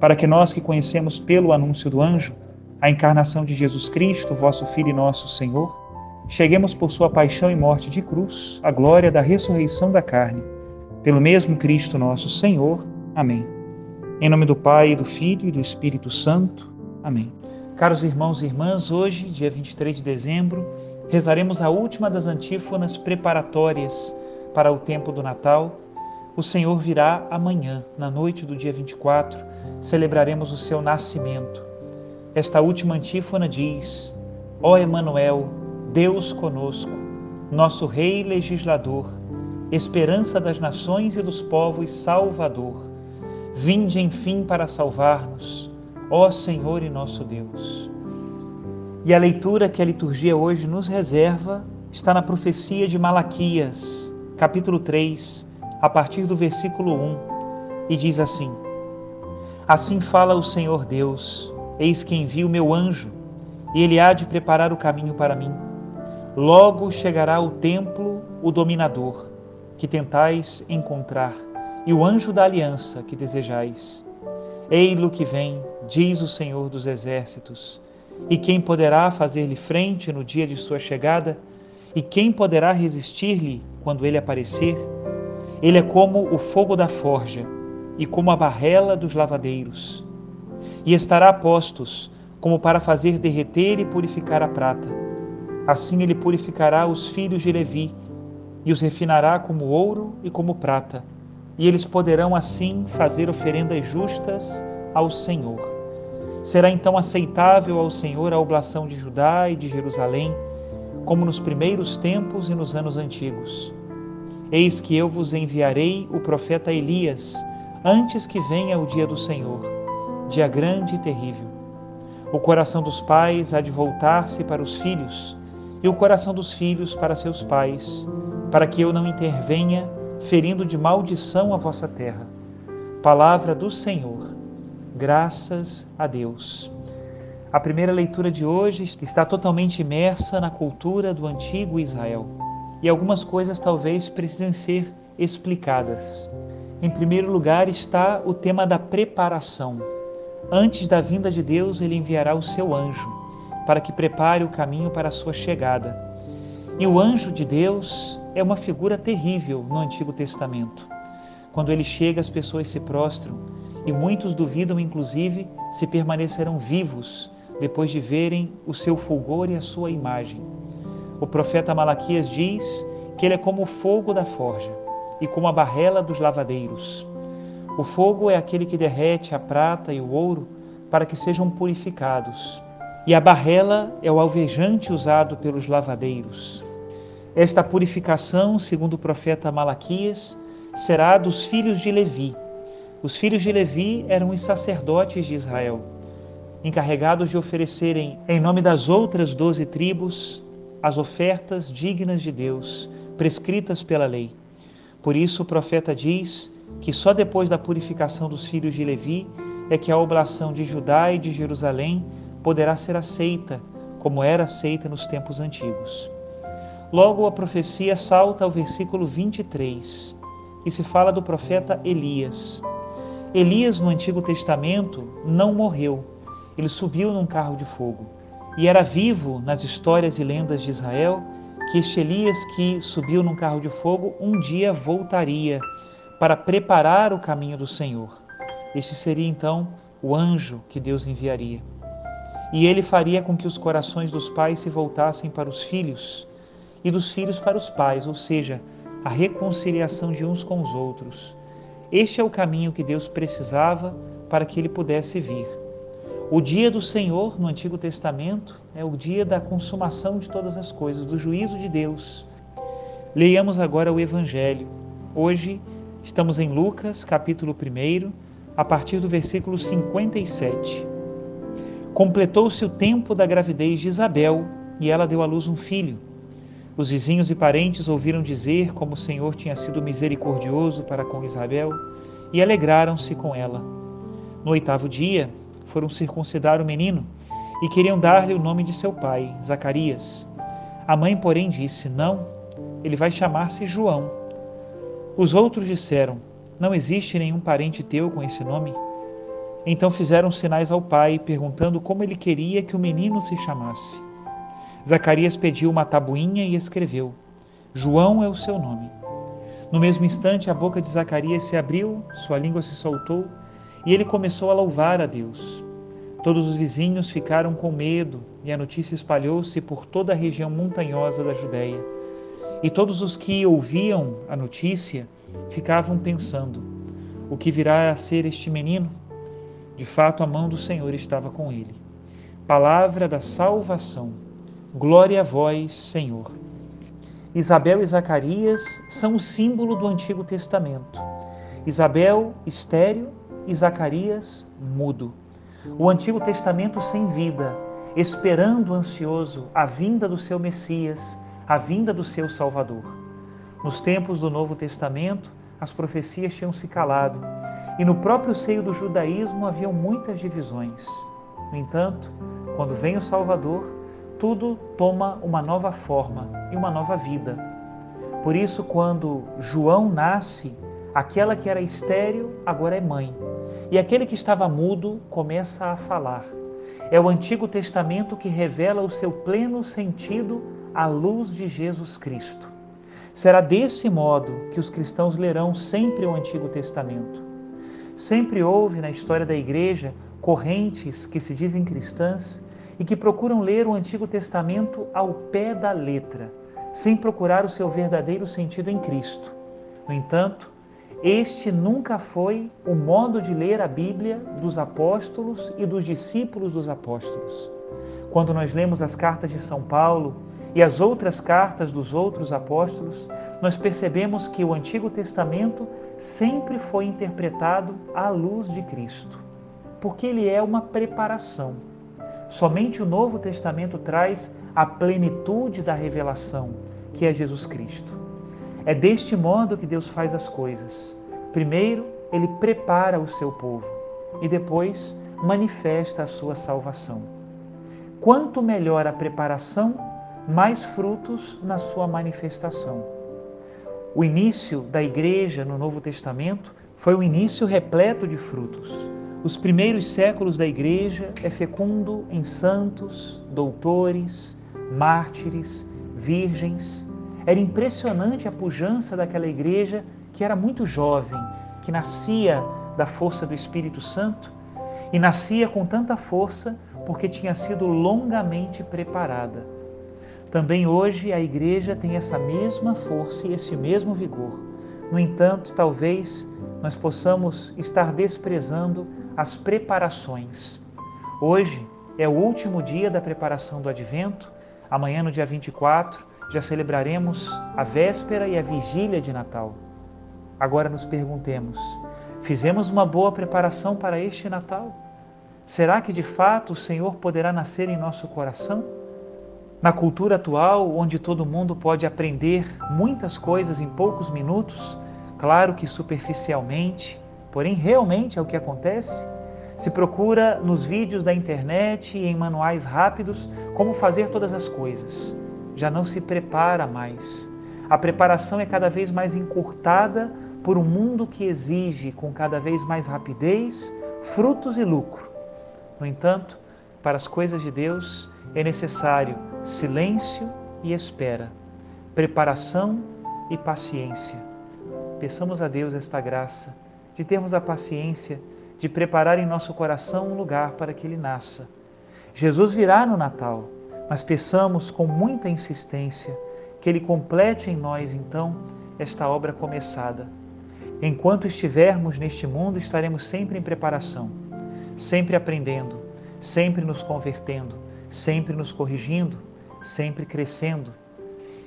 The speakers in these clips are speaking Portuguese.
para que nós que conhecemos pelo anúncio do anjo a encarnação de Jesus Cristo, vosso Filho e nosso Senhor, cheguemos por sua paixão e morte de cruz à glória da ressurreição da carne. Pelo mesmo Cristo nosso Senhor. Amém. Em nome do Pai, do Filho e do Espírito Santo. Amém. Caros irmãos e irmãs, hoje, dia 23 de dezembro, rezaremos a última das antífonas preparatórias para o tempo do Natal o Senhor virá amanhã, na noite do dia 24, celebraremos o seu nascimento. Esta última antífona diz: Ó Emanuel, Deus conosco, nosso rei legislador, esperança das nações e dos povos, salvador. Vinde enfim para salvar-nos, ó Senhor e nosso Deus. E a leitura que a liturgia hoje nos reserva está na profecia de Malaquias, capítulo 3, a partir do versículo 1, e diz assim: Assim fala o Senhor Deus: Eis que envio meu anjo, e ele há de preparar o caminho para mim. Logo chegará o templo, o dominador, que tentais encontrar, e o anjo da aliança que desejais. Ei-lo que vem, diz o Senhor dos exércitos. E quem poderá fazer-lhe frente no dia de sua chegada? E quem poderá resistir-lhe quando ele aparecer? Ele é como o fogo da forja e como a barrela dos lavadeiros. E estará postos como para fazer derreter e purificar a prata. Assim ele purificará os filhos de Levi e os refinará como ouro e como prata. E eles poderão assim fazer oferendas justas ao Senhor. Será então aceitável ao Senhor a oblação de Judá e de Jerusalém, como nos primeiros tempos e nos anos antigos Eis que eu vos enviarei o profeta Elias, antes que venha o dia do Senhor, dia grande e terrível. O coração dos pais há de voltar-se para os filhos, e o coração dos filhos para seus pais, para que eu não intervenha, ferindo de maldição a vossa terra. Palavra do Senhor. Graças a Deus. A primeira leitura de hoje está totalmente imersa na cultura do antigo Israel e algumas coisas talvez precisem ser explicadas. Em primeiro lugar está o tema da preparação. Antes da vinda de Deus, ele enviará o seu anjo para que prepare o caminho para a sua chegada. E o anjo de Deus é uma figura terrível no Antigo Testamento. Quando ele chega, as pessoas se prostram e muitos duvidam, inclusive, se permanecerão vivos depois de verem o seu fulgor e a sua imagem. O profeta Malaquias diz que ele é como o fogo da forja e como a barrela dos lavadeiros. O fogo é aquele que derrete a prata e o ouro para que sejam purificados, e a barrela é o alvejante usado pelos lavadeiros. Esta purificação, segundo o profeta Malaquias, será dos filhos de Levi. Os filhos de Levi eram os sacerdotes de Israel, encarregados de oferecerem, em nome das outras doze tribos, as ofertas dignas de Deus, prescritas pela lei. Por isso o profeta diz que só depois da purificação dos filhos de Levi é que a oblação de Judá e de Jerusalém poderá ser aceita como era aceita nos tempos antigos. Logo, a profecia salta ao versículo 23 e se fala do profeta Elias. Elias, no Antigo Testamento, não morreu, ele subiu num carro de fogo. E era vivo nas histórias e lendas de Israel que este Elias que subiu num carro de fogo um dia voltaria para preparar o caminho do Senhor. Este seria então o anjo que Deus enviaria. E ele faria com que os corações dos pais se voltassem para os filhos e dos filhos para os pais, ou seja, a reconciliação de uns com os outros. Este é o caminho que Deus precisava para que ele pudesse vir. O dia do Senhor no Antigo Testamento é o dia da consumação de todas as coisas, do juízo de Deus. Leiamos agora o Evangelho. Hoje estamos em Lucas, capítulo 1, a partir do versículo 57. Completou-se o tempo da gravidez de Isabel e ela deu à luz um filho. Os vizinhos e parentes ouviram dizer como o Senhor tinha sido misericordioso para com Isabel e alegraram-se com ela. No oitavo dia, foram circuncidar o menino e queriam dar-lhe o nome de seu pai, Zacarias. A mãe, porém, disse: Não, ele vai chamar-se João. Os outros disseram: Não existe nenhum parente teu com esse nome. Então fizeram sinais ao pai, perguntando como ele queria que o menino se chamasse. Zacarias pediu uma tabuinha e escreveu: João é o seu nome. No mesmo instante, a boca de Zacarias se abriu, sua língua se soltou e ele começou a louvar a Deus. Todos os vizinhos ficaram com medo e a notícia espalhou-se por toda a região montanhosa da Judéia. E todos os que ouviam a notícia ficavam pensando: o que virá a ser este menino? De fato, a mão do Senhor estava com ele. Palavra da salvação. Glória a vós, Senhor. Isabel e Zacarias são o símbolo do Antigo Testamento. Isabel, estéril, e Zacarias mudo. O Antigo Testamento sem vida, esperando ansioso a vinda do seu Messias, a vinda do seu Salvador. Nos tempos do Novo Testamento, as profecias tinham se calado e no próprio seio do judaísmo haviam muitas divisões. No entanto, quando vem o Salvador, tudo toma uma nova forma e uma nova vida. Por isso, quando João nasce, aquela que era estéril agora é mãe e aquele que estava mudo começa a falar. É o Antigo Testamento que revela o seu pleno sentido à luz de Jesus Cristo. Será desse modo que os cristãos lerão sempre o Antigo Testamento. Sempre houve na história da igreja correntes que se dizem cristãs e que procuram ler o Antigo Testamento ao pé da letra, sem procurar o seu verdadeiro sentido em Cristo. No entanto, este nunca foi o modo de ler a Bíblia dos apóstolos e dos discípulos dos apóstolos. Quando nós lemos as cartas de São Paulo e as outras cartas dos outros apóstolos, nós percebemos que o Antigo Testamento sempre foi interpretado à luz de Cristo, porque ele é uma preparação. Somente o Novo Testamento traz a plenitude da revelação, que é Jesus Cristo. É deste modo que Deus faz as coisas. Primeiro, ele prepara o seu povo e depois manifesta a sua salvação. Quanto melhor a preparação, mais frutos na sua manifestação. O início da igreja no Novo Testamento foi um início repleto de frutos. Os primeiros séculos da igreja é fecundo em santos, doutores, mártires, virgens, era impressionante a pujança daquela igreja que era muito jovem, que nascia da força do Espírito Santo e nascia com tanta força porque tinha sido longamente preparada. Também hoje a igreja tem essa mesma força e esse mesmo vigor. No entanto, talvez nós possamos estar desprezando as preparações. Hoje é o último dia da preparação do advento, amanhã, no dia 24, já celebraremos a véspera e a vigília de Natal. Agora nos perguntemos: fizemos uma boa preparação para este Natal? Será que de fato o Senhor poderá nascer em nosso coração? Na cultura atual, onde todo mundo pode aprender muitas coisas em poucos minutos, claro que superficialmente, porém realmente é o que acontece, Se procura nos vídeos da internet e em manuais rápidos como fazer todas as coisas. Já não se prepara mais. A preparação é cada vez mais encurtada por um mundo que exige com cada vez mais rapidez frutos e lucro. No entanto, para as coisas de Deus é necessário silêncio e espera, preparação e paciência. Peçamos a Deus esta graça de termos a paciência de preparar em nosso coração um lugar para que ele nasça. Jesus virá no Natal, mas peçamos com muita insistência que ele complete em nós então esta obra começada. Enquanto estivermos neste mundo, estaremos sempre em preparação, sempre aprendendo, sempre nos convertendo, sempre nos corrigindo, sempre crescendo.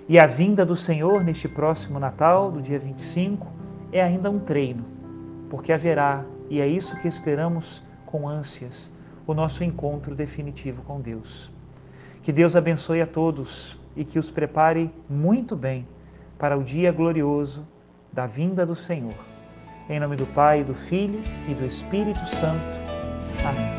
E a vinda do Senhor neste próximo Natal, do dia 25, é ainda um treino, porque haverá e é isso que esperamos com ânsias, o nosso encontro definitivo com Deus. Que Deus abençoe a todos e que os prepare muito bem para o dia glorioso da vinda do Senhor. Em nome do Pai, do Filho e do Espírito Santo. Amém.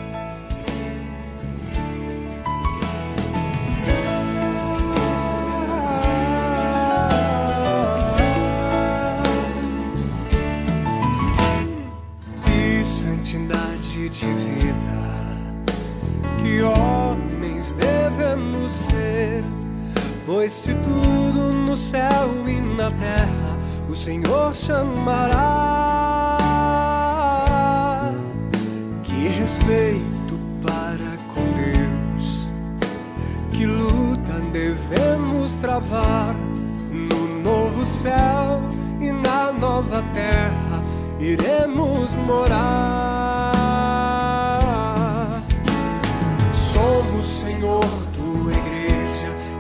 Se tudo no céu e na terra o Senhor chamará, que respeito para com Deus, que luta devemos travar no novo céu e na nova terra iremos morar. Senhor, tua igreja,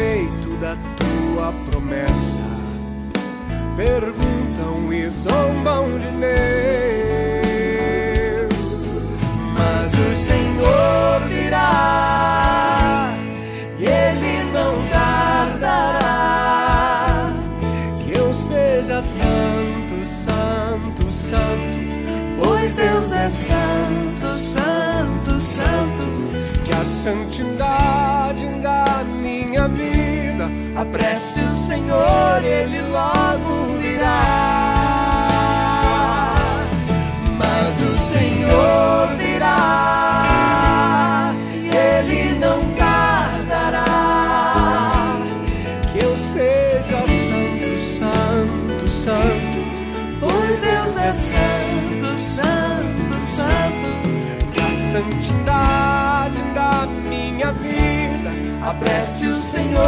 Feito da tua promessa. Perguntam e zombam de Deus, Apresse o Senhor, Ele logo virá. Mas o Senhor virá, e Ele não tardará. Que eu seja santo, santo, santo, pois Deus é santo, santo, santo. Que a santidade da minha vida Apresse o Senhor.